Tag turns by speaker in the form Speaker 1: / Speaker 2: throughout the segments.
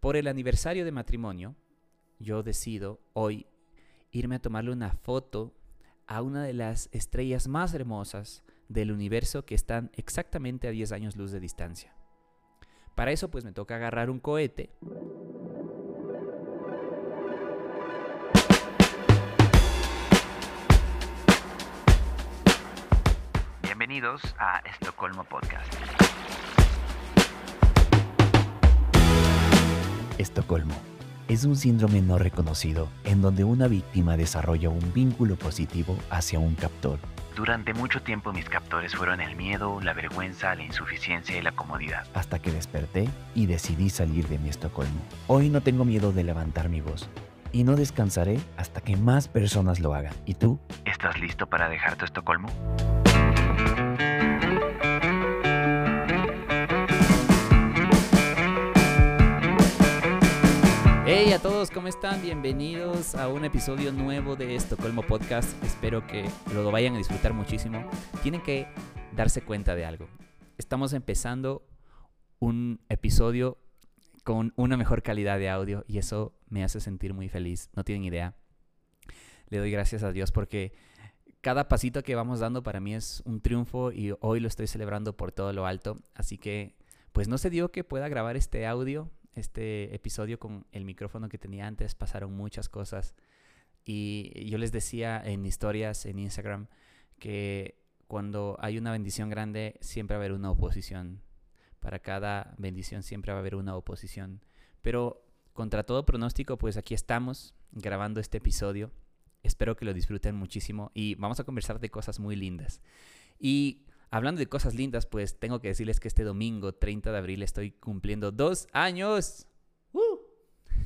Speaker 1: por el aniversario de matrimonio, yo decido hoy irme a tomarle una foto a una de las estrellas más hermosas del universo que están exactamente a 10 años luz de distancia. Para eso pues me toca agarrar un cohete.
Speaker 2: Bienvenidos a Estocolmo Podcast.
Speaker 3: Estocolmo es un síndrome no reconocido en donde una víctima desarrolla un vínculo positivo hacia un captor.
Speaker 2: Durante mucho tiempo mis captores fueron el miedo, la vergüenza, la insuficiencia y la comodidad.
Speaker 3: Hasta que desperté y decidí salir de mi Estocolmo. Hoy no tengo miedo de levantar mi voz y no descansaré hasta que más personas lo hagan. ¿Y tú?
Speaker 2: ¿Estás listo para dejar tu Estocolmo?
Speaker 1: Todos, ¿cómo están? Bienvenidos a un episodio nuevo de Estocolmo Podcast. Espero que lo vayan a disfrutar muchísimo. Tienen que darse cuenta de algo. Estamos empezando un episodio con una mejor calidad de audio y eso me hace sentir muy feliz. No tienen idea. Le doy gracias a Dios porque cada pasito que vamos dando para mí es un triunfo y hoy lo estoy celebrando por todo lo alto. Así que, pues no se dio que pueda grabar este audio este episodio con el micrófono que tenía antes, pasaron muchas cosas. Y yo les decía en historias en Instagram que cuando hay una bendición grande, siempre va a haber una oposición. Para cada bendición siempre va a haber una oposición. Pero contra todo pronóstico, pues aquí estamos grabando este episodio. Espero que lo disfruten muchísimo y vamos a conversar de cosas muy lindas. Y Hablando de cosas lindas, pues tengo que decirles que este domingo 30 de abril estoy cumpliendo dos años.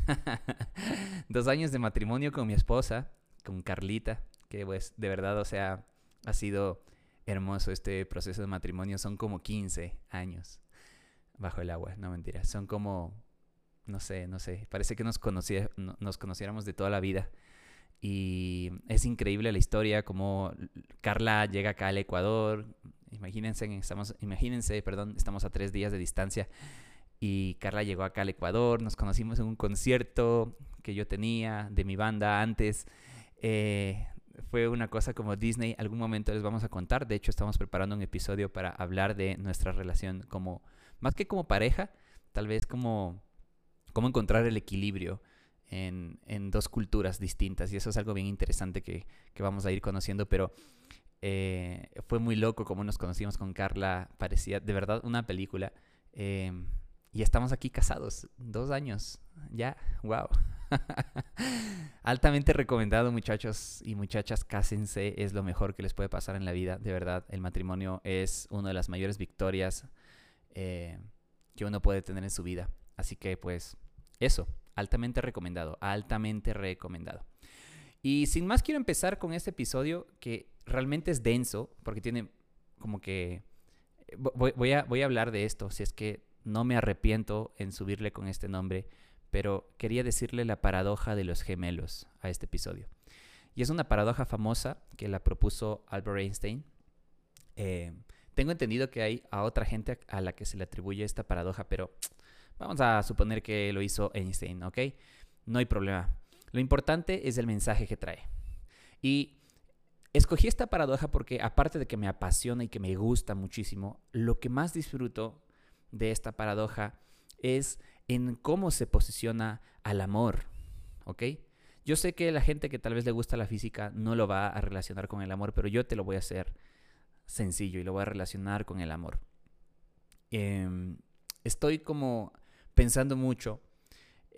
Speaker 1: dos años de matrimonio con mi esposa, con Carlita, que pues de verdad, o sea, ha sido hermoso este proceso de matrimonio. Son como 15 años bajo el agua, no mentira. Son como, no sé, no sé, parece que nos, nos conociéramos de toda la vida. Y es increíble la historia, como Carla llega acá al Ecuador, Imagínense, estamos, imagínense, perdón, estamos a tres días de distancia y Carla llegó acá al Ecuador, nos conocimos en un concierto que yo tenía de mi banda antes. Eh, fue una cosa como Disney, algún momento les vamos a contar, de hecho estamos preparando un episodio para hablar de nuestra relación como, más que como pareja, tal vez como, cómo encontrar el equilibrio en, dos culturas distintas y eso es algo bien interesante que, vamos a ir conociendo, pero eh, fue muy loco como nos conocimos con Carla. Parecía de verdad una película. Em, y estamos aquí casados. Dos años. Ya. Wow. Altamente recomendado, muchachos y muchachas. Cásense. Es lo mejor que les puede pasar en la vida. De verdad. El matrimonio es una de las mayores victorias eh, que uno puede tener en su vida. Así que, pues, eso. Altamente recomendado. Altamente recomendado. Y sin más, quiero empezar con este episodio que realmente es denso, porque tiene como que... Eh, voy, a, voy a hablar de esto, si es que no me arrepiento en subirle con este nombre, pero quería decirle la paradoja de los gemelos a este episodio. Y es una paradoja famosa que la propuso Albert Einstein. Eh, tengo entendido que hay a otra gente a la que se le atribuye esta paradoja, pero vamos a suponer que lo hizo Einstein, ¿ok? No hay problema. Lo importante es el mensaje que trae. Y Escogí esta paradoja porque aparte de que me apasiona y que me gusta muchísimo, lo que más disfruto de esta paradoja es en cómo se posiciona al amor, ¿ok? Yo sé que la gente que tal vez le gusta la física no lo va a relacionar con el amor, pero yo te lo voy a hacer sencillo y lo voy a relacionar con el amor. Em, estoy como pensando mucho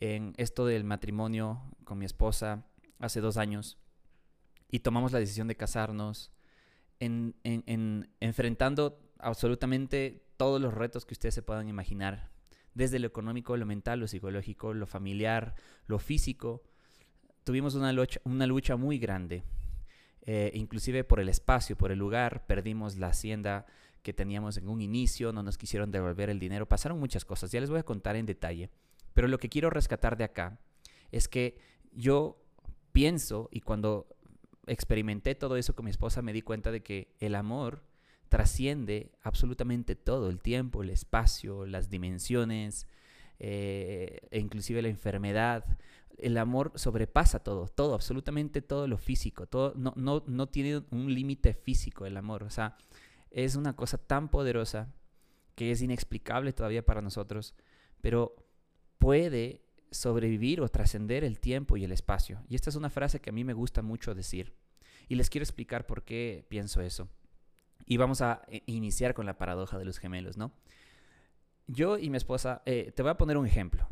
Speaker 1: en esto del matrimonio con mi esposa hace dos años y tomamos la decisión de casarnos, en, enfrentando absolutamente todos los retos que ustedes se puedan imaginar, desde lo económico, lo mental, lo psicológico, lo familiar, lo físico. Tuvimos una lucha, muy grande, eh, inclusive por el espacio, por el lugar, perdimos la hacienda que teníamos en un inicio, no nos quisieron devolver el dinero, pasaron muchas cosas, ya les voy a contar en detalle, pero lo que quiero rescatar de acá es que yo pienso y cuando experimenté todo eso con mi esposa, me di cuenta de que el amor trasciende absolutamente todo, el tiempo, el espacio, las dimensiones, eh, e inclusive la enfermedad. El amor sobrepasa todo, todo, absolutamente todo lo físico. Todo, no, no, no tiene un límite físico el amor. O sea, es una cosa tan poderosa que es inexplicable todavía para nosotros, pero puede sobrevivir o trascender el tiempo y el espacio. Y esta es una frase que a mí me gusta mucho decir. Y les quiero explicar por qué pienso eso. Y vamos a eh, iniciar con la paradoja de los gemelos, ¿no? Yo y mi esposa, eh, te voy a poner un ejemplo,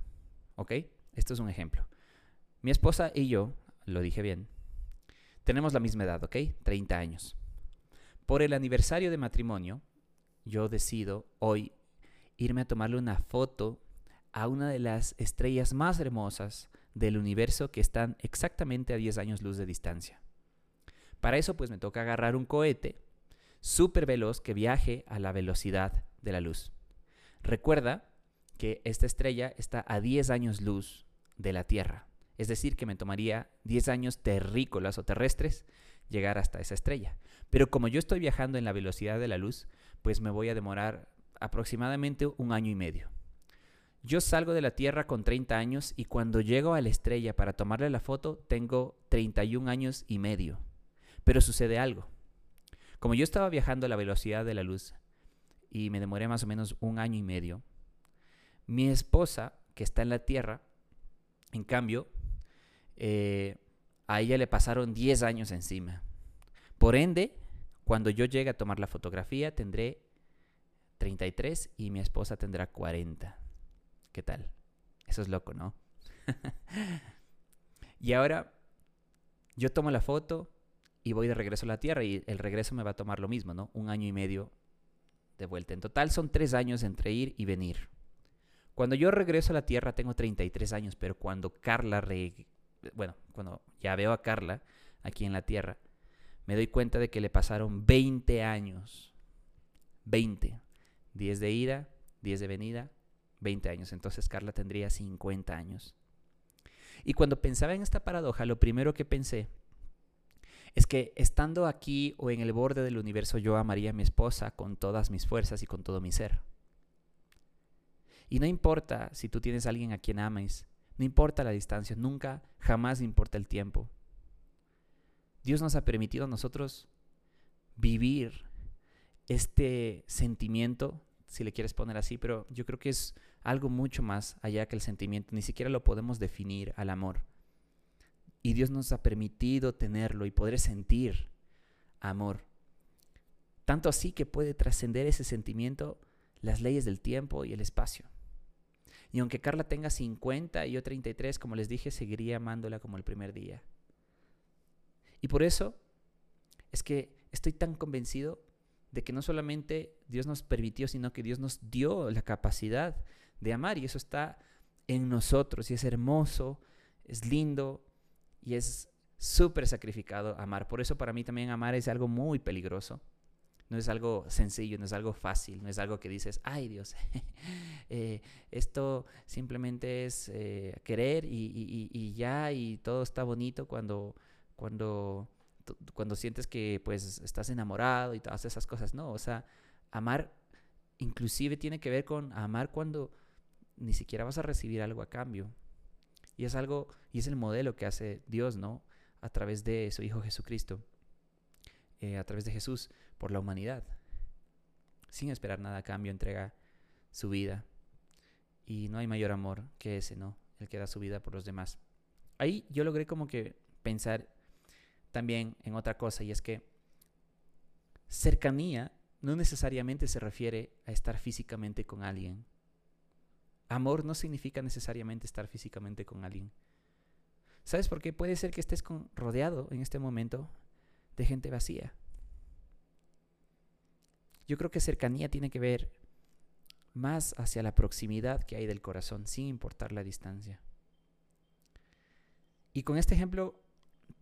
Speaker 1: ¿ok? Esto es un ejemplo. Mi esposa y yo, lo dije bien, tenemos la misma edad, ¿ok? 30 años. Por el aniversario de matrimonio, yo decido hoy irme a tomarle una foto a una de las estrellas más hermosas del universo que están exactamente a 10 años luz de distancia. Para eso pues me toca agarrar un cohete súper veloz que viaje a la velocidad de la luz. Recuerda que esta estrella está a 10 años luz de la Tierra. Es decir, que me tomaría 10 años terrícolas o terrestres llegar hasta esa estrella. Pero como yo estoy viajando en la velocidad de la luz, pues me voy a demorar aproximadamente un año y medio. Yo salgo de la Tierra con 30 años y cuando llego a la estrella para tomarle la foto tengo 31 años y medio. Pero sucede algo. Como yo estaba viajando a la velocidad de la luz y me demoré más o menos un año y medio, mi esposa, que está en la Tierra, en cambio, eh, a ella le pasaron 10 años encima. Por ende, cuando yo llegue a tomar la fotografía tendré 33 y mi esposa tendrá 40. ¿Qué tal? Eso es loco, ¿no? y ahora yo tomo la foto y voy de regreso a la Tierra y el regreso me va a tomar lo mismo, ¿no? Un año y medio de vuelta. En total son tres años entre ir y venir. Cuando yo regreso a la Tierra tengo 33 años, pero cuando Carla, bueno, cuando ya veo a Carla aquí en la Tierra, me doy cuenta de que le pasaron 20 años. 20. 10 de ida, 10 de venida, 20 años. Entonces Carla tendría 50 años. Y cuando pensaba en esta paradoja, lo primero que pensé es que estando aquí o en el borde del universo yo amaría a mi esposa con todas mis fuerzas y con todo mi ser. Y no importa si tú tienes a alguien a quien ames, no importa la distancia, nunca, jamás importa el tiempo. Dios nos ha permitido a nosotros vivir este sentimiento, si le quieres poner así, pero yo creo que es algo mucho más allá que el sentimiento, ni siquiera lo podemos definir al amor. Y Dios nos ha permitido tenerlo y poder sentir amor. Tanto así que puede trascender ese sentimiento las leyes del tiempo y el espacio. Y aunque Carla tenga 50 y yo 33, como les dije, seguiría amándola como el primer día. Y por eso es que estoy tan convencido de que no solamente Dios nos permitió, sino que Dios nos dio la capacidad de amar y eso está en nosotros y es hermoso, es lindo y es súper sacrificado amar. Por eso para mí también amar es algo muy peligroso. No es algo sencillo, no es algo fácil, no es algo que dices, ay Dios, eh, esto simplemente es eh, querer y, y, ya y todo está bonito cuando, cuando, cuando sientes que pues estás enamorado y todas esas cosas. No, o sea, amar inclusive tiene que ver con amar cuando ni siquiera vas a recibir algo a cambio. Y es algo, y es el modelo que hace Dios, ¿no? A través de su Hijo Jesucristo, eh, a través de Jesús, por la humanidad. Sin esperar nada a cambio, entrega su vida. Y no hay mayor amor que ese, ¿no? El que da su vida por los demás. Ahí yo logré como que pensar también en otra cosa, y es que cercanía no necesariamente se refiere a estar físicamente con alguien. Amor no significa necesariamente estar físicamente con alguien. ¿Sabes por qué? Puede ser que estés rodeado en este momento de gente vacía. Yo creo que cercanía tiene que ver más hacia la proximidad que hay del corazón, sin importar la distancia. Y con este ejemplo,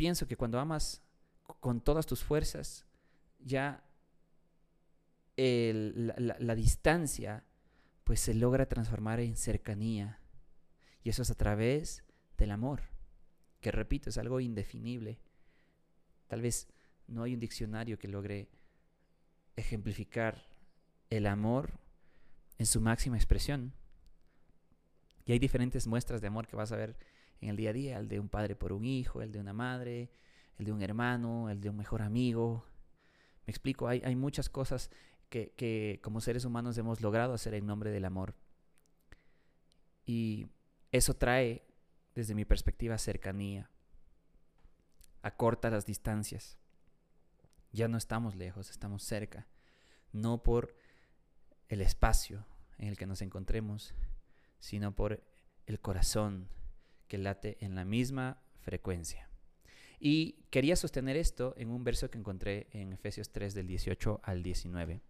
Speaker 1: pienso que cuando amas con todas tus fuerzas, ya la distancia pues se logra transformar en cercanía. Y eso es a través del amor, que repito, es algo indefinible. Tal vez no hay un diccionario que logre ejemplificar el amor en su máxima expresión. Y hay diferentes muestras de amor que vas a ver en el día a día, el de un padre por un hijo, el de una madre, el de un hermano, el de un mejor amigo. Me explico, hay, muchas cosas que, que como seres humanos hemos logrado hacer en nombre del amor. Y eso trae, desde mi perspectiva, cercanía, acorta las distancias. Ya no estamos lejos, estamos cerca. No por el espacio en el que nos encontremos, sino por el corazón que late en la misma frecuencia. Y quería sostener esto en un verso que encontré en Efesios 3 del 18 al 19.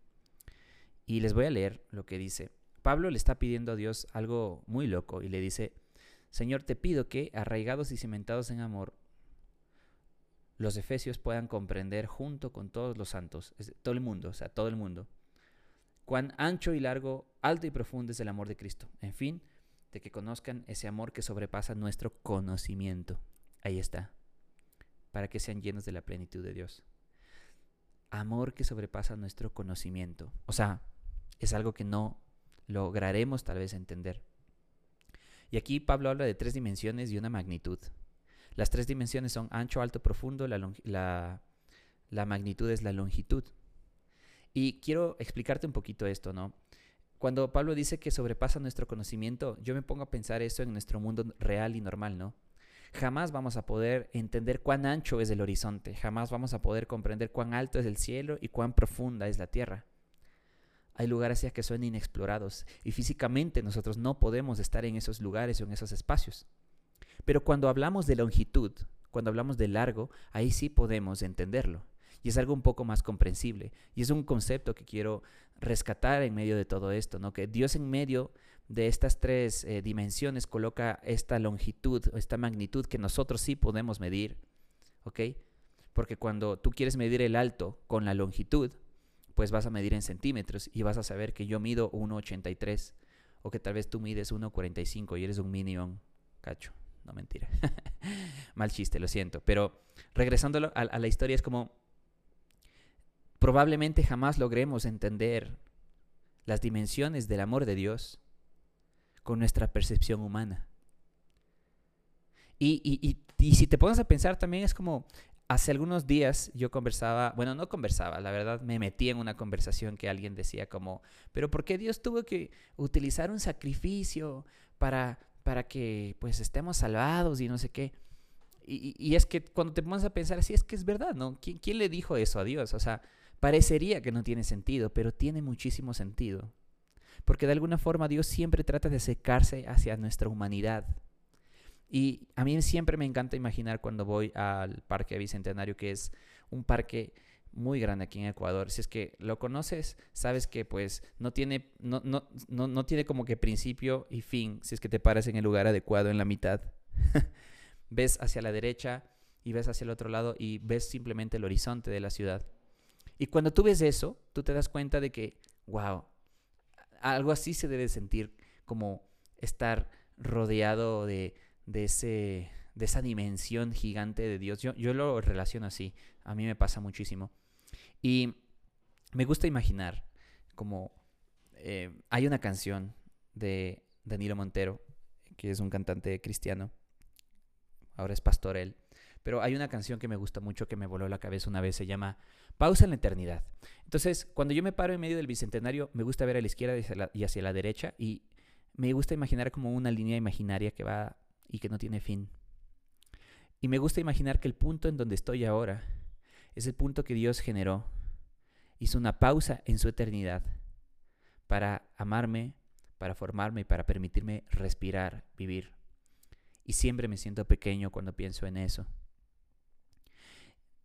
Speaker 1: Y les voy a leer lo que dice. Pablo le está pidiendo a Dios algo muy loco y le dice, Señor, te pido que, arraigados y cimentados en amor, los efesios puedan comprender junto con todos los santos, todo el mundo, o sea, todo el mundo, cuán ancho y largo, alto y profundo es el amor de Cristo. En fin, de que conozcan ese amor que sobrepasa nuestro conocimiento. Ahí está, para que sean llenos de la plenitud de Dios. Amor que sobrepasa nuestro conocimiento. O sea, es algo que no lograremos tal vez entender. Y aquí Pablo habla de tres dimensiones y una magnitud. Las tres dimensiones son ancho, alto, profundo, la, la, magnitud es la longitud. Y quiero explicarte un poquito esto, ¿no? Cuando Pablo dice que sobrepasa nuestro conocimiento, yo me pongo a pensar eso en nuestro mundo real y normal, ¿no? Jamás vamos a poder entender cuán ancho es el horizonte, jamás vamos a poder comprender cuán alto es el cielo y cuán profunda es la tierra. Hay lugares ya que son inexplorados y físicamente nosotros no podemos estar en esos lugares o en esos espacios. Pero cuando hablamos de longitud, cuando hablamos de largo, ahí sí podemos entenderlo. Y es algo un poco más comprensible. Y es un concepto que quiero rescatar en medio de todo esto, ¿no? Que Dios en medio de estas tres eh, dimensiones coloca esta longitud, esta magnitud que nosotros sí podemos medir, ¿ok? Porque cuando tú quieres medir el alto con la longitud, pues vas a medir en centímetros y vas a saber que yo mido 1,83 o que tal vez tú mides 1,45 y eres un minion, cacho no mentira. Mal chiste, lo siento. Pero regresando a, la historia, es como probablemente jamás logremos entender las dimensiones del amor de Dios con nuestra percepción humana. Y, y, si te pones a pensar también es como, hace algunos días yo conversaba, bueno, no conversaba, la verdad me metí en una conversación que alguien decía como, pero ¿por qué Dios tuvo que utilizar un sacrificio para para que pues estemos salvados y no sé qué. Y, es que cuando te pones a pensar así, es que es verdad, ¿no? ¿Quién, ¿Quién, le dijo eso a Dios? O sea, parecería que no tiene sentido, pero tiene muchísimo sentido. Porque de alguna forma Dios siempre trata de secarse hacia nuestra humanidad. Y a mí siempre me encanta imaginar cuando voy al Parque Bicentenario, que es un parque muy grande aquí en Ecuador. Si es que lo conoces, sabes que pues no tiene, no, no, no, no tiene como que principio y fin si es que te paras en el lugar adecuado en la mitad. ves hacia la derecha y ves hacia el otro lado y ves simplemente el horizonte de la ciudad. Y cuando tú ves eso, tú te das cuenta de que, wow, algo así se debe sentir como estar rodeado de, de, ese, de esa dimensión gigante de Dios. Yo, yo lo relaciono así, a mí me pasa muchísimo. Y me gusta imaginar como eh, hay una canción de Danilo Montero, que es un cantante cristiano, ahora es pastor él, pero hay una canción que me gusta mucho que me voló la cabeza una vez, se llama Pausa en la Eternidad. Entonces, cuando yo me paro en medio del Bicentenario, me gusta ver a la izquierda y hacia la, derecha y me gusta imaginar como una línea imaginaria que va y que no tiene fin. Y me gusta imaginar que el punto en donde estoy ahora es el punto que Dios generó. Hizo una pausa en su eternidad para amarme, para formarme y para permitirme respirar, vivir. Y siempre me siento pequeño cuando pienso en eso.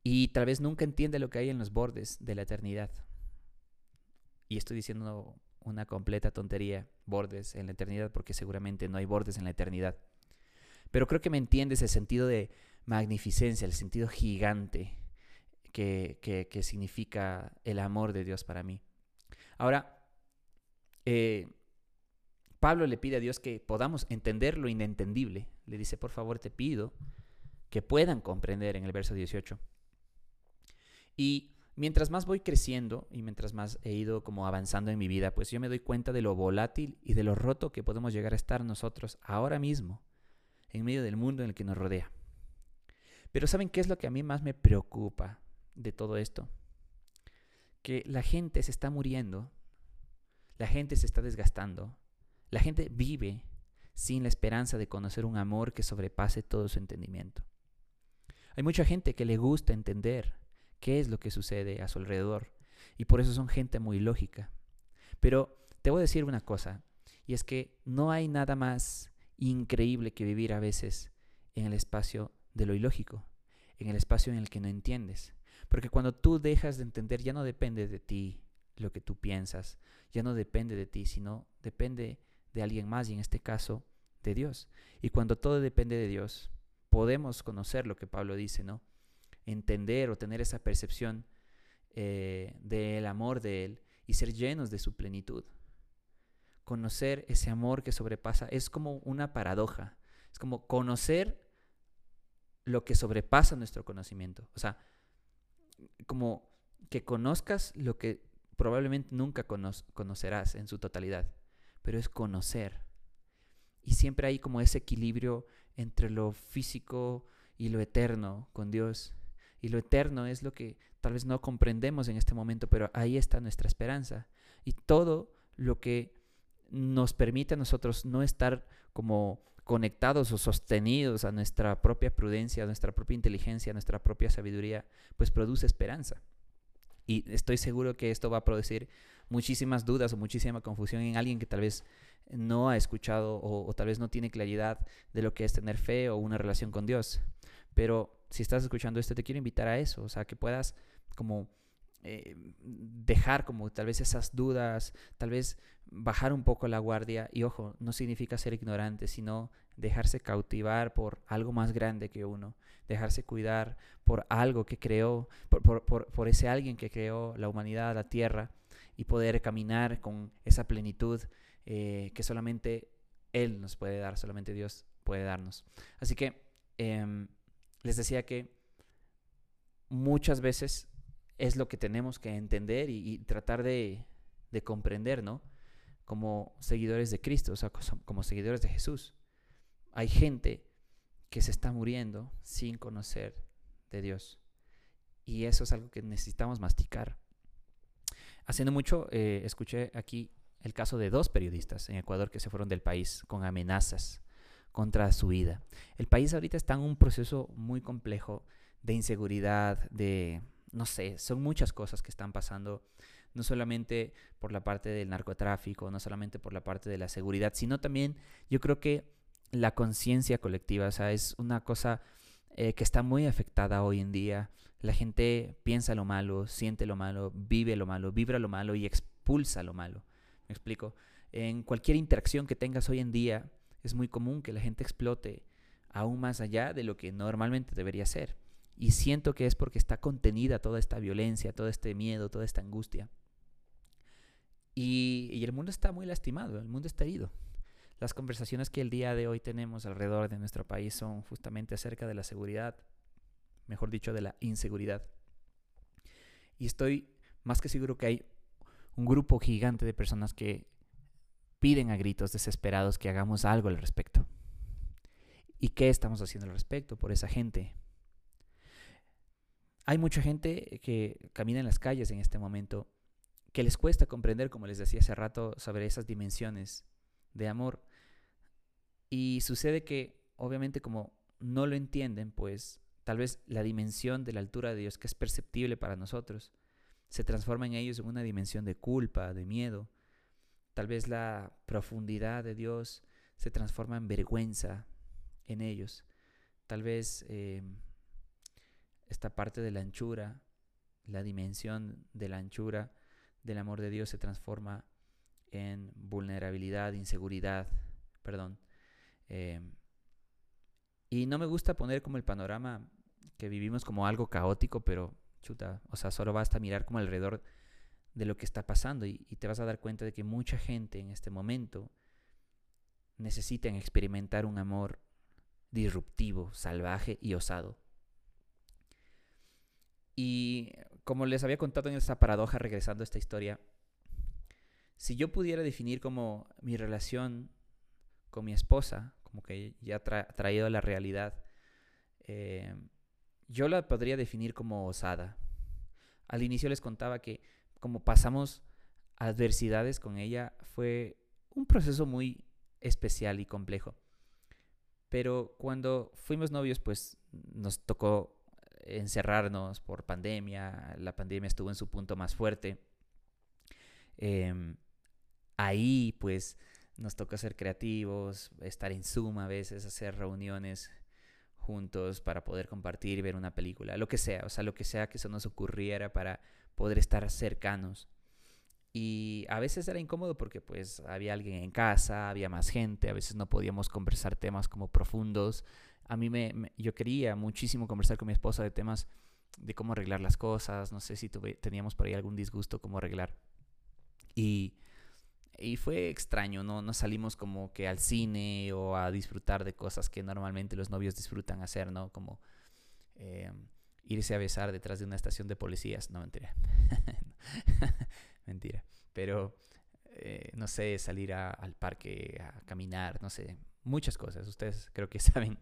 Speaker 1: Y tal vez nunca entiende lo que hay en los bordes de la eternidad. Y estoy diciendo una completa tontería, bordes en la eternidad, porque seguramente no hay bordes en la eternidad. Pero creo que me entiende ese sentido de magnificencia, el sentido gigante que, significa el amor de Dios para mí. Ahora, eh, Pablo le pide a Dios que podamos entender lo inentendible. Le dice, por favor, te pido que puedan comprender en el verso 18. Y mientras más voy creciendo y mientras más he ido como avanzando en mi vida, pues yo me doy cuenta de lo volátil y de lo roto que podemos llegar a estar nosotros ahora mismo en medio del mundo en el que nos rodea. Pero ¿saben qué es lo que a mí más me preocupa de todo esto? Que la gente se está muriendo, la gente se está desgastando, la gente vive sin la esperanza de conocer un amor que sobrepase todo su entendimiento. Hay mucha gente que le gusta entender qué es lo que sucede a su alrededor y por eso son gente muy lógica. Pero te voy a decir una cosa, y es que no hay nada más increíble que vivir a veces en el espacio de lo ilógico, en el espacio en el que no entiendes. Porque cuando tú dejas de entender ya no depende de ti lo que tú piensas, ya no depende de ti, sino depende de alguien más y en este caso de Dios. Y cuando todo depende de Dios, podemos conocer lo que Pablo dice, ¿no? Entender o tener esa percepción eh, del amor de Él y ser llenos de su plenitud. Conocer ese amor que sobrepasa es como una paradoja. Es como conocer lo que sobrepasa nuestro conocimiento. O sea, como que conozcas lo que probablemente nunca conocerás en su totalidad, pero es conocer. Y siempre hay como ese equilibrio entre lo físico y lo eterno con Dios. Y lo eterno es lo que tal vez no comprendemos en este momento, pero ahí está nuestra esperanza. Y todo lo que nos permite a nosotros no estar como conectados o sostenidos a nuestra propia prudencia, a nuestra propia inteligencia, a nuestra propia sabiduría, pues produce esperanza. Y estoy seguro que esto va a producir muchísimas dudas o muchísima confusión en alguien que tal vez no ha escuchado o, tal vez no tiene claridad de lo que es tener fe o una relación con Dios. Pero si estás escuchando esto, te quiero invitar a eso, o sea, que puedas como eh, dejar como tal vez esas dudas, tal vez bajar un poco la guardia y ojo, no significa ser ignorante, sino dejarse cautivar por algo más grande que uno, dejarse cuidar por algo que creó, por, ese alguien que creó la humanidad, la tierra, y poder caminar con esa plenitud eh, que solamente Él nos puede dar, solamente Dios puede darnos. Así que em, les decía que muchas veces es lo que tenemos que entender y, tratar de, de comprender, ¿no? como seguidores de Cristo, o sea, como seguidores de Jesús. Hay gente que se está muriendo sin conocer de Dios. Y eso es algo que necesitamos masticar. Haciendo mucho, eh, escuché aquí el caso de dos periodistas en Ecuador que se fueron del país con amenazas contra su vida. El país ahorita está en un proceso muy complejo de inseguridad, de, no sé, son muchas cosas que están pasando no solamente por la parte del narcotráfico, no solamente por la parte de la seguridad, sino también yo creo que la conciencia colectiva, o sea, es una cosa eh, que está muy afectada hoy en día. La gente piensa lo malo, siente lo malo, vive lo malo, vibra lo malo y expulsa lo malo. ¿Me explico? En cualquier interacción que tengas hoy en día, es muy común que la gente explote aún más allá de lo que normalmente debería ser. Y siento que es porque está contenida toda esta violencia, todo este miedo, toda esta angustia. Y, el mundo está muy lastimado, el mundo está herido. Las conversaciones que el día de hoy tenemos alrededor de nuestro país son justamente acerca de la seguridad, mejor dicho, de la inseguridad. Y estoy más que seguro que hay un grupo gigante de personas que piden a gritos desesperados que hagamos algo al respecto. ¿Y qué estamos haciendo al respecto por esa gente? Hay mucha gente que camina en las calles en este momento que les cuesta comprender, como les decía hace rato, sobre esas dimensiones de amor. Y sucede que, obviamente, como no lo entienden, pues tal vez la dimensión de la altura de Dios, que es perceptible para nosotros, se transforma en ellos en una dimensión de culpa, de miedo. Tal vez la profundidad de Dios se transforma en vergüenza en ellos. Tal vez eh, esta parte de la anchura, la dimensión de la anchura, del amor de Dios se transforma en vulnerabilidad, inseguridad, perdón. Eh, y no me gusta poner como el panorama que vivimos como algo caótico, pero chuta, o sea, solo basta mirar como alrededor de lo que está pasando y, te vas a dar cuenta de que mucha gente en este momento necesita experimentar un amor disruptivo, salvaje y osado. Y como les había contado en esta paradoja, regresando a esta historia, si yo pudiera definir como mi relación con mi esposa, como que ya ha traído a la realidad, eh, yo la podría definir como osada. Al inicio les contaba que como pasamos adversidades con ella, fue un proceso muy especial y complejo. Pero cuando fuimos novios, pues nos tocó encerrarnos por pandemia, la pandemia estuvo en su punto más fuerte. Em, ahí pues nos tocó ser creativos, estar en Zoom a veces, hacer reuniones juntos para poder compartir, ver una película, lo que sea, o sea, lo que sea que eso nos ocurriera para poder estar cercanos. Y a veces era incómodo porque pues había alguien en casa, había más gente, a veces no podíamos conversar temas como profundos. A mí me, yo quería muchísimo conversar con mi esposa de temas de cómo arreglar las cosas, no sé si teníamos por ahí algún disgusto, cómo arreglar. Y, y fue extraño, ¿no? No salimos como que al cine o a disfrutar de cosas que normalmente los novios disfrutan hacer, ¿no? Como eh, irse a besar detrás de una estación de policías. No, mentira. mentira. Pero, eh, no sé, salir al parque a caminar, no sé, muchas cosas. Ustedes creo que saben.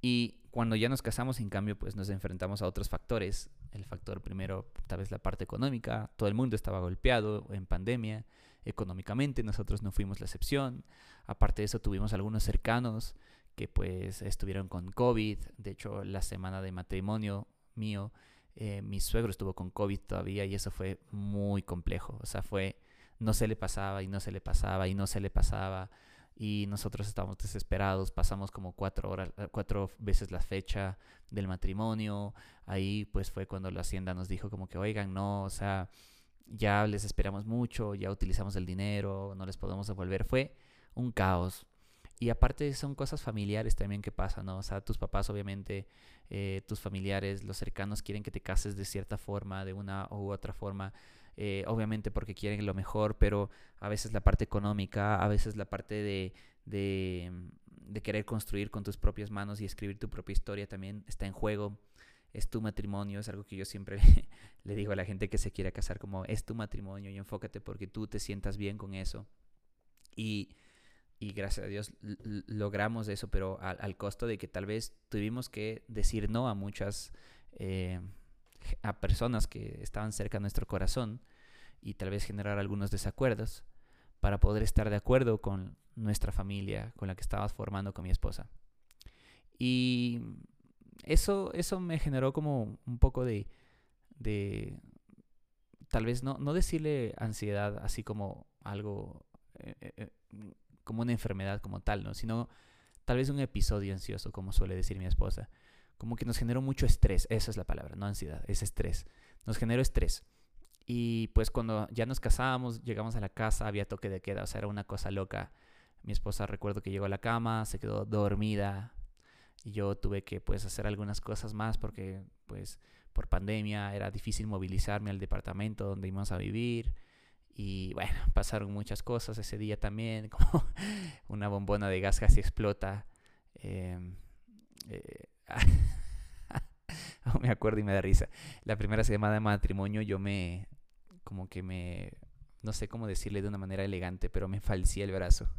Speaker 1: Y cuando ya nos casamos, en cambio, pues nos enfrentamos a otros factores. El factor primero, tal vez la parte económica. Todo el mundo estaba golpeado en pandemia económicamente. Nosotros no fuimos la excepción. Aparte de eso, tuvimos algunos cercanos que pues estuvieron con COVID. De hecho, la semana de matrimonio mío eh, mi suegro estuvo con COVID todavía y eso fue muy complejo. O sea, fue, no se le pasaba y no se le pasaba y no se le pasaba. Y nosotros estábamos desesperados, pasamos como cuatro horas, eh, cuatro veces la fecha del matrimonio. Ahí pues fue cuando la hacienda nos dijo como que, oigan, no, o sea, ya les esperamos mucho, ya utilizamos el dinero, no les podemos devolver. Fue un caos. Y aparte son cosas familiares también que pasan, ¿no? O sea, tus papás obviamente, eh, tus familiares, los cercanos quieren que te cases de cierta forma, de una u otra forma, eh, obviamente porque quieren lo mejor, pero a veces la parte económica, a veces la parte de, de, querer construir con tus propias manos y escribir tu propia historia también está en juego. Es tu matrimonio, es algo que yo siempre le digo a la gente que se quiere casar como es tu matrimonio y enfócate porque tú te sientas bien con eso. Y y gracias a Dios logramos eso, pero al, costo de que tal vez tuvimos que decir no a muchas eh, a personas que estaban cerca de nuestro corazón y tal vez generar algunos desacuerdos para poder estar de acuerdo con nuestra familia, con la que estabas formando con mi esposa. Y eso, eso me generó como un poco de, de tal vez no, no decirle ansiedad así como algo eh, eh, como una enfermedad como tal, ¿no? Sino tal vez un episodio ansioso, como suele decir mi esposa. Como que nos generó mucho estrés, esa es la palabra, no ansiedad, es estrés. Nos generó estrés. Y pues cuando ya nos casábamos, llegamos a la casa, había toque de queda, o sea, era una cosa loca. Mi esposa recuerdo que llegó a la cama, se quedó dormida y yo tuve que pues hacer algunas cosas más porque pues por pandemia era difícil movilizarme al departamento donde íbamos a vivir. Y bueno, pasaron muchas cosas ese día también, como una bombona de gas casi explota. Em, eh, me acuerdo y me da risa. La primera semana de matrimonio yo me, como que me, no sé cómo decirle de una manera elegante, pero me falcié el brazo.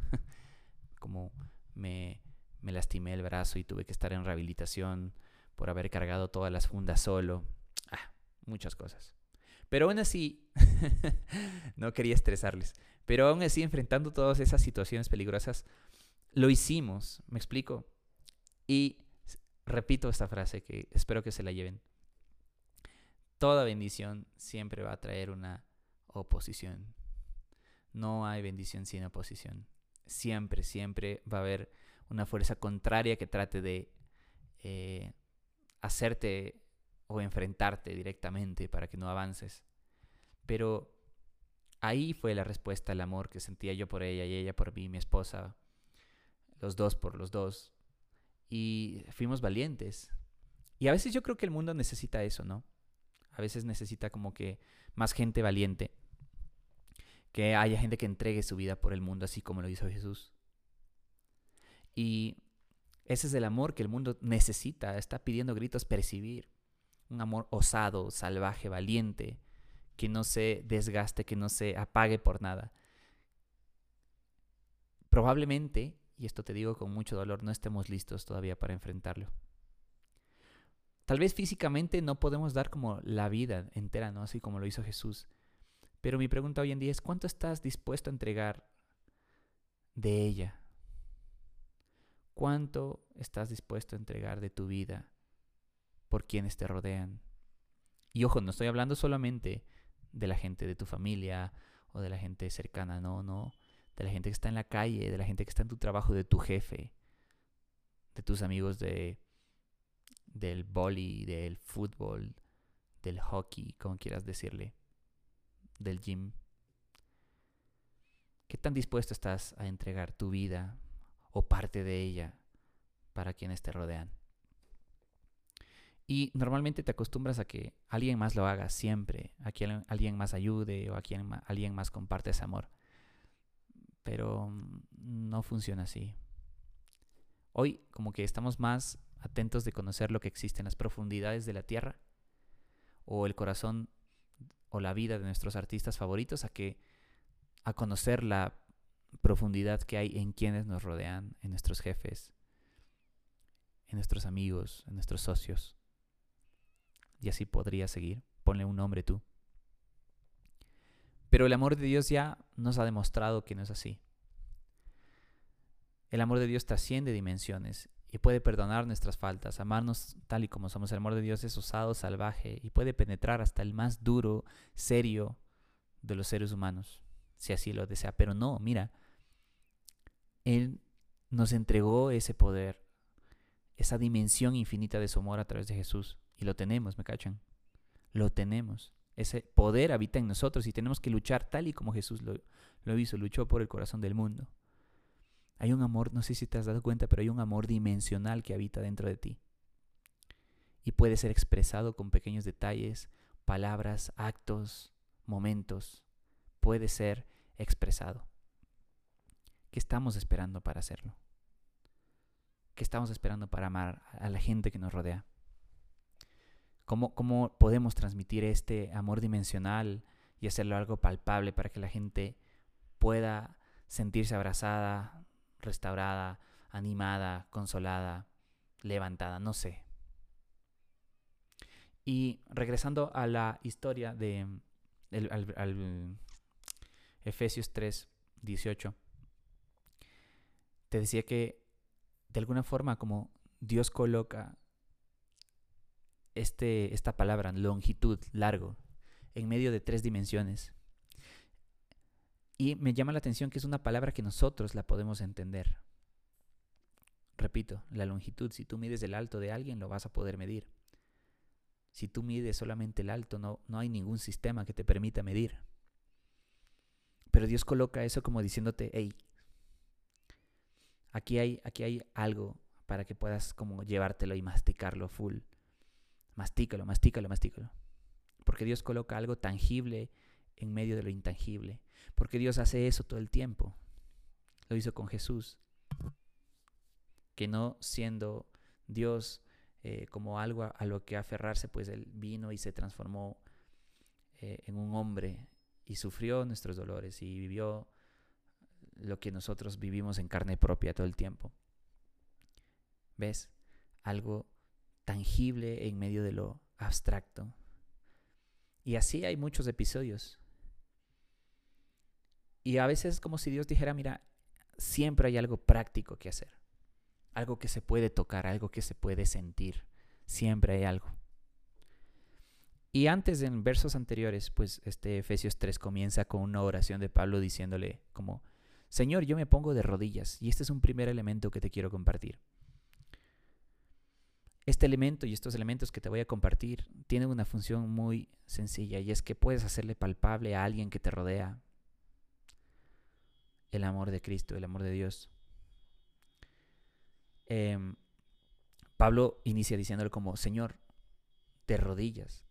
Speaker 1: como me, me lastimé el brazo y tuve que estar en rehabilitación por haber cargado todas las fundas solo. Ah, muchas cosas. Pero aún así, no quería estresarles, pero aún así enfrentando todas esas situaciones peligrosas, lo hicimos, me explico. Y repito esta frase que espero que se la lleven. Toda bendición siempre va a traer una oposición. No hay bendición sin oposición. Siempre, siempre va a haber una fuerza contraria que trate de eh, hacerte o enfrentarte directamente para que no avances. Pero ahí fue la respuesta al amor que sentía yo por ella y ella por mí, mi esposa, los dos por los dos. Y fuimos valientes. Y a veces yo creo que el mundo necesita eso, ¿no? A veces necesita como que más gente valiente. Que haya gente que entregue su vida por el mundo, así como lo hizo Jesús. Y ese es el amor que el mundo necesita, está pidiendo gritos percibir un amor osado, salvaje, valiente, que no se desgaste, que no se apague por nada. Probablemente, y esto te digo con mucho dolor, no estemos listos todavía para enfrentarlo. Tal vez físicamente no podemos dar como la vida entera, ¿no? Así como lo hizo Jesús. Pero mi pregunta hoy en día es, ¿cuánto estás dispuesto a entregar de ella? ¿Cuánto estás dispuesto a entregar de tu vida por quienes te rodean? Y ojo, no estoy hablando solamente de la gente de tu familia o de la gente cercana, no, no, de la gente que está en la calle, de la gente que está en tu trabajo, de tu jefe, de tus amigos de del boli, del fútbol, del hockey, como quieras decirle, del gym. ¿Qué tan dispuesto estás a entregar tu vida o parte de ella para quienes te rodean? Y normalmente te acostumbras a que alguien más lo haga siempre, a que alguien más ayude o a quien alguien más comparte ese amor. Pero mm, no funciona así. Hoy como que estamos más atentos de conocer lo que existe en las profundidades de la tierra o el corazón o la vida de nuestros artistas favoritos a que a conocer la profundidad que hay en quienes nos rodean, en nuestros jefes, en nuestros amigos, en nuestros socios. Y así podría seguir. Ponle un nombre tú. Pero el amor de Dios ya nos ha demostrado que no es así. El amor de Dios trasciende dimensiones y puede perdonar nuestras faltas, amarnos tal y como somos. El amor de Dios es osado, salvaje y puede penetrar hasta el más duro, serio de los seres humanos, si así lo desea. Pero no, mira, Él nos entregó ese poder, esa dimensión infinita de su amor a través de Jesús. Y lo tenemos, ¿me cachan? Lo tenemos. Ese poder habita en nosotros y tenemos que luchar tal y como Jesús lo, lo hizo, luchó por el corazón del mundo. Hay un amor, no sé si te has dado cuenta, pero hay un amor dimensional que habita dentro de ti. Y puede ser expresado con pequeños detalles, palabras, actos, momentos. Puede ser expresado. ¿Qué estamos esperando para hacerlo? ¿Qué estamos esperando para amar a la gente que nos rodea? ¿Cómo, ¿Cómo podemos transmitir este amor dimensional y hacerlo algo palpable para que la gente pueda sentirse abrazada, restaurada, animada, consolada, levantada, no sé. Y regresando a la historia de Efesios 3, 18, te decía que de alguna forma como Dios coloca este, esta palabra, longitud, largo, en medio de tres dimensiones. Y me llama la atención que es una palabra que nosotros la podemos entender. Repito, la longitud, si tú mides el alto de alguien, lo vas a poder medir. Si tú mides solamente el alto, no, no hay ningún sistema que te permita medir. Pero Dios coloca eso como diciéndote, hey, aquí hay, aquí hay algo para que puedas como llevártelo y masticarlo full. Mastícalo, mastícalo, mastícalo. Porque Dios coloca algo tangible en medio de lo intangible. Porque Dios hace eso todo el tiempo. Lo hizo con Jesús. Que no siendo Dios eh, como algo a, lo que aferrarse, pues Él vino y se transformó eh, en un hombre y sufrió nuestros dolores y vivió lo que nosotros vivimos en carne propia todo el tiempo. ¿Ves? Algo tangible en medio de lo abstracto. Y así hay muchos episodios. Y a veces es como si Dios dijera, mira, siempre hay algo práctico que hacer. Algo que se puede tocar, algo que se puede sentir. Siempre hay algo. Y antes, en versos anteriores, pues este Efesios 3 comienza con una oración de Pablo diciéndole como, Señor, yo me pongo de rodillas. Y este es un primer elemento que te quiero compartir. Este elemento y estos elementos que te voy a compartir tienen una función muy sencilla y es que puedes hacerle palpable a alguien que te rodea, el amor de Cristo, el amor de Dios. Em, Pablo inicia diciéndole como, Señor, de rodillas.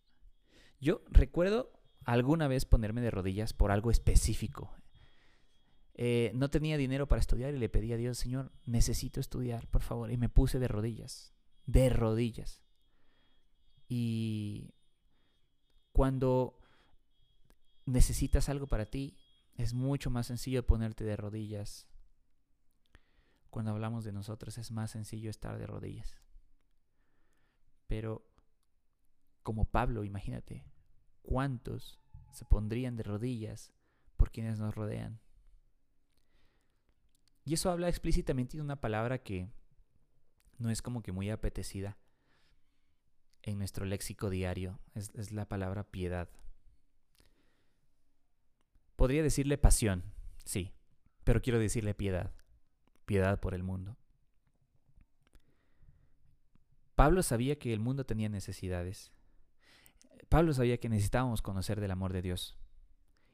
Speaker 1: Yo recuerdo alguna vez ponerme de rodillas por algo específico. Eh, no tenía dinero para estudiar y le pedí a Dios, Señor, necesito estudiar, por favor. Y me puse de rodillas, de rodillas. Y cuando necesitas algo para ti, es mucho más sencillo ponerte de rodillas. Cuando hablamos de nosotros es más sencillo estar de rodillas. Pero como Pablo, imagínate, ¿cuántos se pondrían de rodillas por quienes nos rodean? Y eso habla explícitamente de una palabra que no es como que muy apetecida en nuestro léxico diario, es, la palabra piedad. Podría decirle pasión, sí, pero quiero decirle piedad, piedad por el mundo. Pablo sabía que el mundo tenía necesidades. Pablo sabía que necesitábamos conocer del amor de Dios.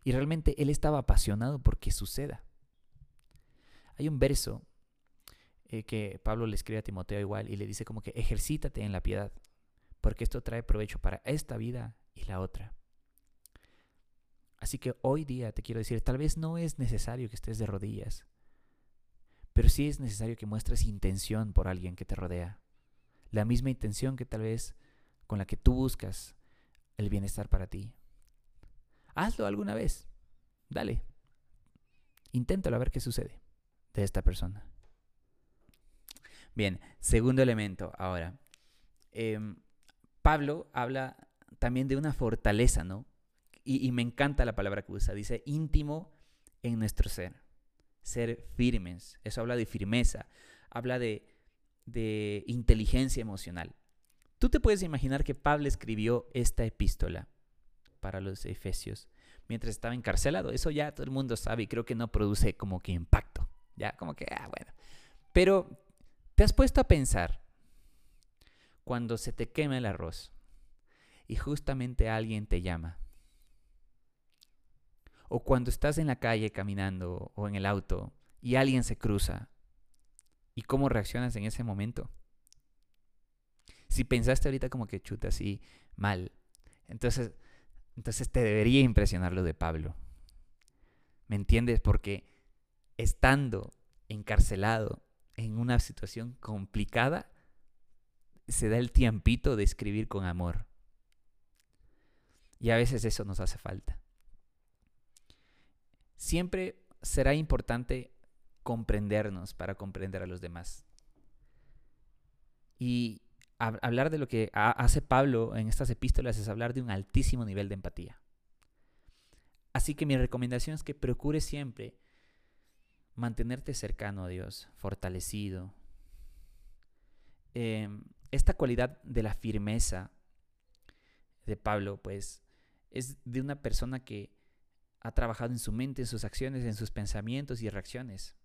Speaker 1: Y realmente él estaba apasionado por que suceda. Hay un verso eh, que Pablo le escribe a Timoteo igual y le dice como que ejercítate en la piedad, porque esto trae provecho para esta vida y la otra. Así que hoy día te quiero decir, tal vez no es necesario que estés de rodillas, pero sí es necesario que muestres intención por alguien que te rodea. La misma intención que tal vez con la que tú buscas el bienestar para ti. Hazlo alguna vez. Dale. Inténtalo a ver qué sucede de esta persona. Bien, segundo elemento ahora. Em, Pablo habla también de una fortaleza, ¿no? Y, y, me encanta la palabra que usa. Dice íntimo en nuestro ser. Ser firmes. Eso habla de firmeza. Habla de, de inteligencia emocional. Tú te puedes imaginar que Pablo escribió esta epístola para los efesios mientras estaba encarcelado. Eso ya todo el mundo sabe y creo que no produce como que impacto. Ya, como que, ah, bueno. Pero, ¿te has puesto a pensar cuando se te quema el arroz y justamente alguien te llama? O cuando estás en la calle caminando o en el auto y alguien se cruza. ¿Y cómo reaccionas en ese momento? Si pensaste ahorita como que chuta así mal, entonces, entonces te debería impresionar lo de Pablo. ¿Me entiendes? Porque estando encarcelado en una situación complicada, se da el tiempito de escribir con amor. Y a veces eso nos hace falta. Siempre será importante comprendernos para comprender a los demás. Y hablar de lo que hace Pablo en estas epístolas es hablar de un altísimo nivel de empatía. Así que mi recomendación es que procure siempre mantenerte cercano a Dios, fortalecido. Em, esta cualidad de la firmeza de Pablo, pues, es de una persona que ha trabajado en su mente, en sus acciones, en sus pensamientos y reacciones,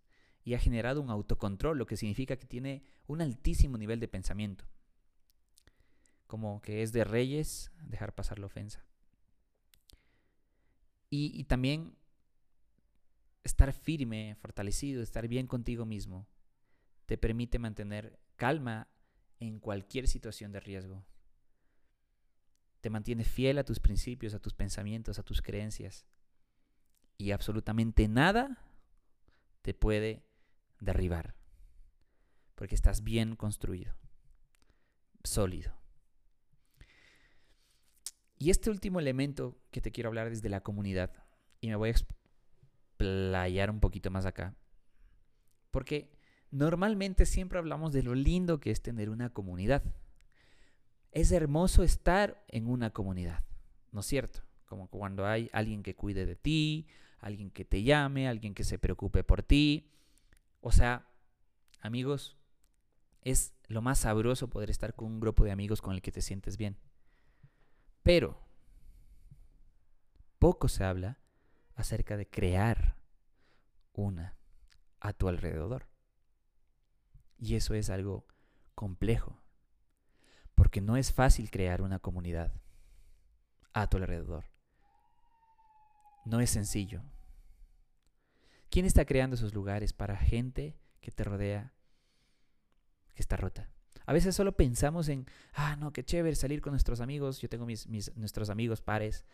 Speaker 1: y ha generado un autocontrol, lo que significa que tiene un altísimo nivel de pensamiento, como que es de reyes dejar pasar la ofensa. Y, y también estar firme, fortalecido, estar bien contigo mismo, te permite mantener calma en cualquier situación de riesgo. Te mantiene fiel a tus principios, a tus pensamientos, a tus creencias. Y absolutamente nada te puede derribar. Porque estás bien construido, sólido. Y este último elemento que te quiero hablar es de la comunidad. Y me voy a playar un poquito más acá. Porque normalmente siempre hablamos de lo lindo que es tener una comunidad. Es hermoso estar en una comunidad, ¿no es cierto? Como cuando hay alguien que cuide de ti, alguien que te llame, alguien que se preocupe por ti. O sea, amigos, es lo más sabroso poder estar con un grupo de amigos con el que te sientes bien. Pero poco se habla acerca de crear una a tu alrededor. Y eso es algo complejo, porque no es fácil crear una comunidad a tu alrededor. No es sencillo. ¿Quién está creando esos lugares para gente que te rodea que está rota? A veces solo pensamos en, ah, no, qué chévere salir con nuestros amigos. Yo tengo mis, mis nuestros amigos pares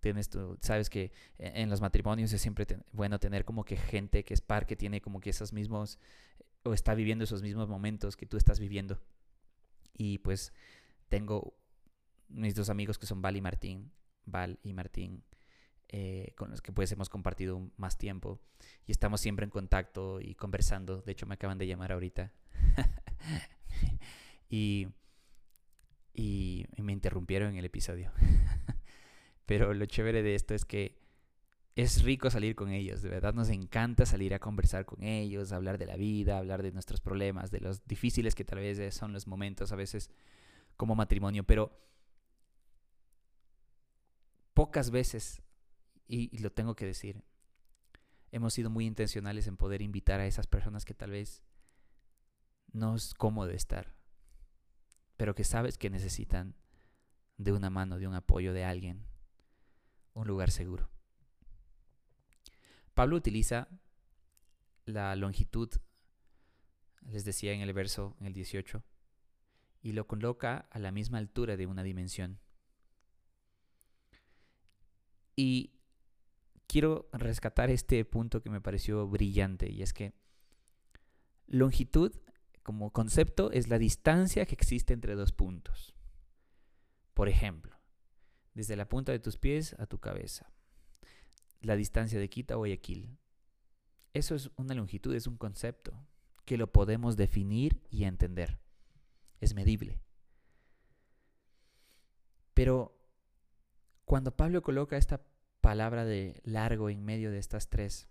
Speaker 1: tienes tú, sabes que e, en los matrimonios es siempre bueno tener como que gente que es par, que tiene como que esos mismos, o está viviendo esos mismos momentos que tú estás viviendo. Y pues tengo mis dos amigos que son Val y Martín, Val y Martín, eh, con los que pues hemos compartido más tiempo y estamos siempre en contacto y conversando. De hecho, me acaban de llamar ahorita. y, y, me interrumpieron en el episodio. Pero lo chévere de esto es que es rico salir con ellos, de verdad nos encanta salir a conversar con ellos, hablar de la vida, hablar de nuestros problemas, de los difíciles que tal vez son los momentos a veces como matrimonio, pero pocas veces, y, lo tengo que decir, hemos sido muy intencionales en poder invitar a esas personas que tal vez no es cómodo estar, pero que sabes que necesitan de una mano, de un apoyo de alguien, un lugar seguro. Pablo utiliza la longitud, les decía en el verso, el 18, y lo coloca a la misma altura de una dimensión. Y quiero rescatar este punto que me pareció brillante, y es que longitud como concepto es la distancia que existe entre dos puntos. Por ejemplo, desde la punta de tus pies a tu cabeza la distancia de Quito a Guayaquil. Eso es una longitud, es un concepto que lo podemos definir y entender. Es medible. Pero cuando Pablo coloca esta palabra de largo en medio de estas tres,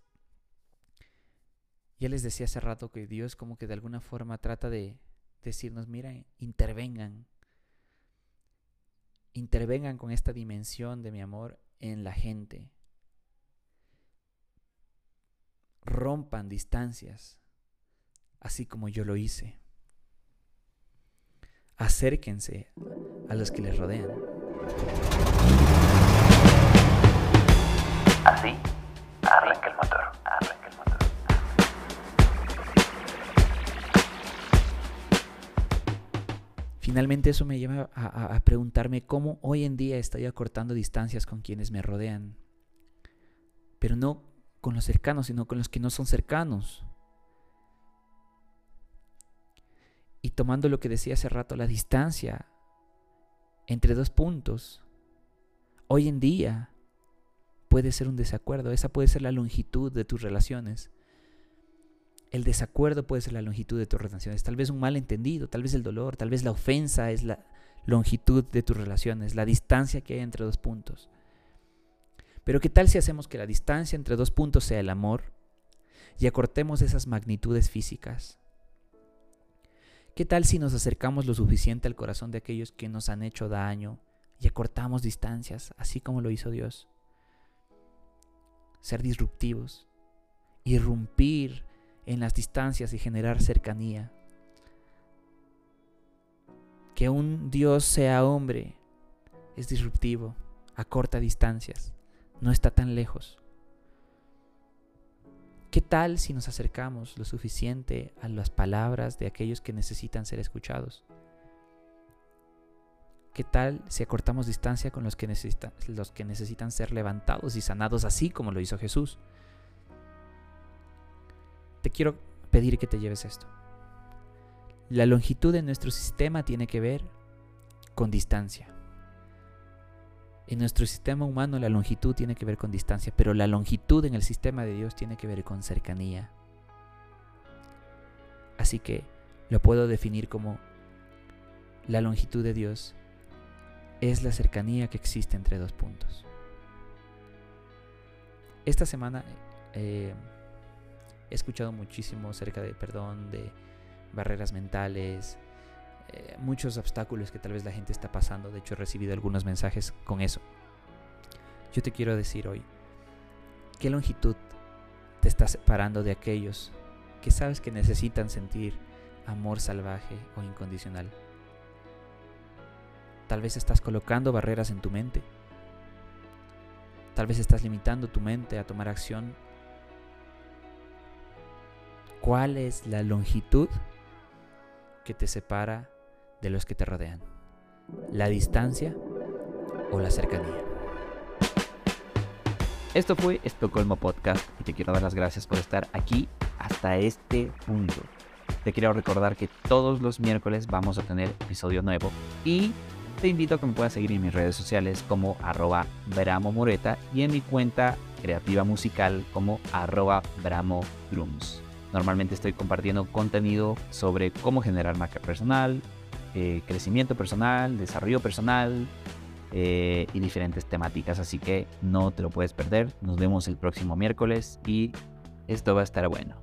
Speaker 1: ya les decía hace rato que Dios como que de alguna forma trata de decirnos, miren, intervengan, intervengan con esta dimensión de mi amor en la gente, rompan distancias, así como yo lo hice. Acérquense a los que les rodean.
Speaker 2: Así, arranca el motor,
Speaker 1: Finalmente eso me lleva a, preguntarme cómo hoy en día estoy acortando distancias con quienes me rodean. Pero no con los cercanos, sino con los que no son cercanos. Y tomando lo que decía hace rato, la distancia entre dos puntos, hoy en día puede ser un desacuerdo, esa puede ser la longitud de tus relaciones. El desacuerdo puede ser la longitud de tus relaciones, tal vez un malentendido, tal vez el dolor, tal vez la ofensa es la longitud de tus relaciones, la distancia que hay entre dos puntos. Pero ¿qué tal si hacemos que la distancia entre dos puntos sea el amor y acortemos esas magnitudes físicas? ¿Qué tal si nos acercamos lo suficiente al corazón de aquellos que nos han hecho daño y acortamos distancias, así como lo hizo Dios? Ser disruptivos, irrumpir en las distancias y generar cercanía. Que un Dios sea hombre es disruptivo, acorta distancias no está tan lejos. ¿Qué tal si nos acercamos lo suficiente a las palabras de aquellos que necesitan ser escuchados? ¿Qué tal si acortamos distancia con los que, necesitan, los que necesitan ser levantados y sanados así como lo hizo Jesús? Te quiero pedir que te lleves esto. La longitud de nuestro sistema tiene que ver con distancia. En nuestro sistema humano la longitud tiene que ver con distancia, pero la longitud en el sistema de Dios tiene que ver con cercanía. Así que lo puedo definir como la longitud de Dios es la cercanía que existe entre dos puntos. Esta semana eh, he escuchado muchísimo acerca de perdón, de barreras mentales, eh, muchos obstáculos que tal vez la gente está pasando. De hecho, he recibido algunos mensajes con eso. Yo te quiero decir hoy, ¿qué longitud te está separando de aquellos que sabes que necesitan sentir amor salvaje o incondicional? Tal vez estás colocando barreras en tu mente. Tal vez estás limitando tu mente a tomar acción. ¿Cuál es la longitud que te separa de los que te rodean? ¿La distancia o la cercanía?
Speaker 3: Esto fue Estocolmo Podcast y te quiero dar las gracias por estar aquí hasta este punto. Te quiero recordar que todos los miércoles vamos a tener episodio nuevo y
Speaker 1: te invito a que me puedas seguir en mis redes sociales como arroba Bramo Moreta y en mi cuenta creativa musical como arroba Bramo. Normalmente estoy compartiendo contenido sobre cómo generar marca personal, eh, crecimiento personal, desarrollo personal eh, y diferentes temáticas. Así que no te lo puedes perder. Nos vemos el próximo miércoles y esto va a estar bueno.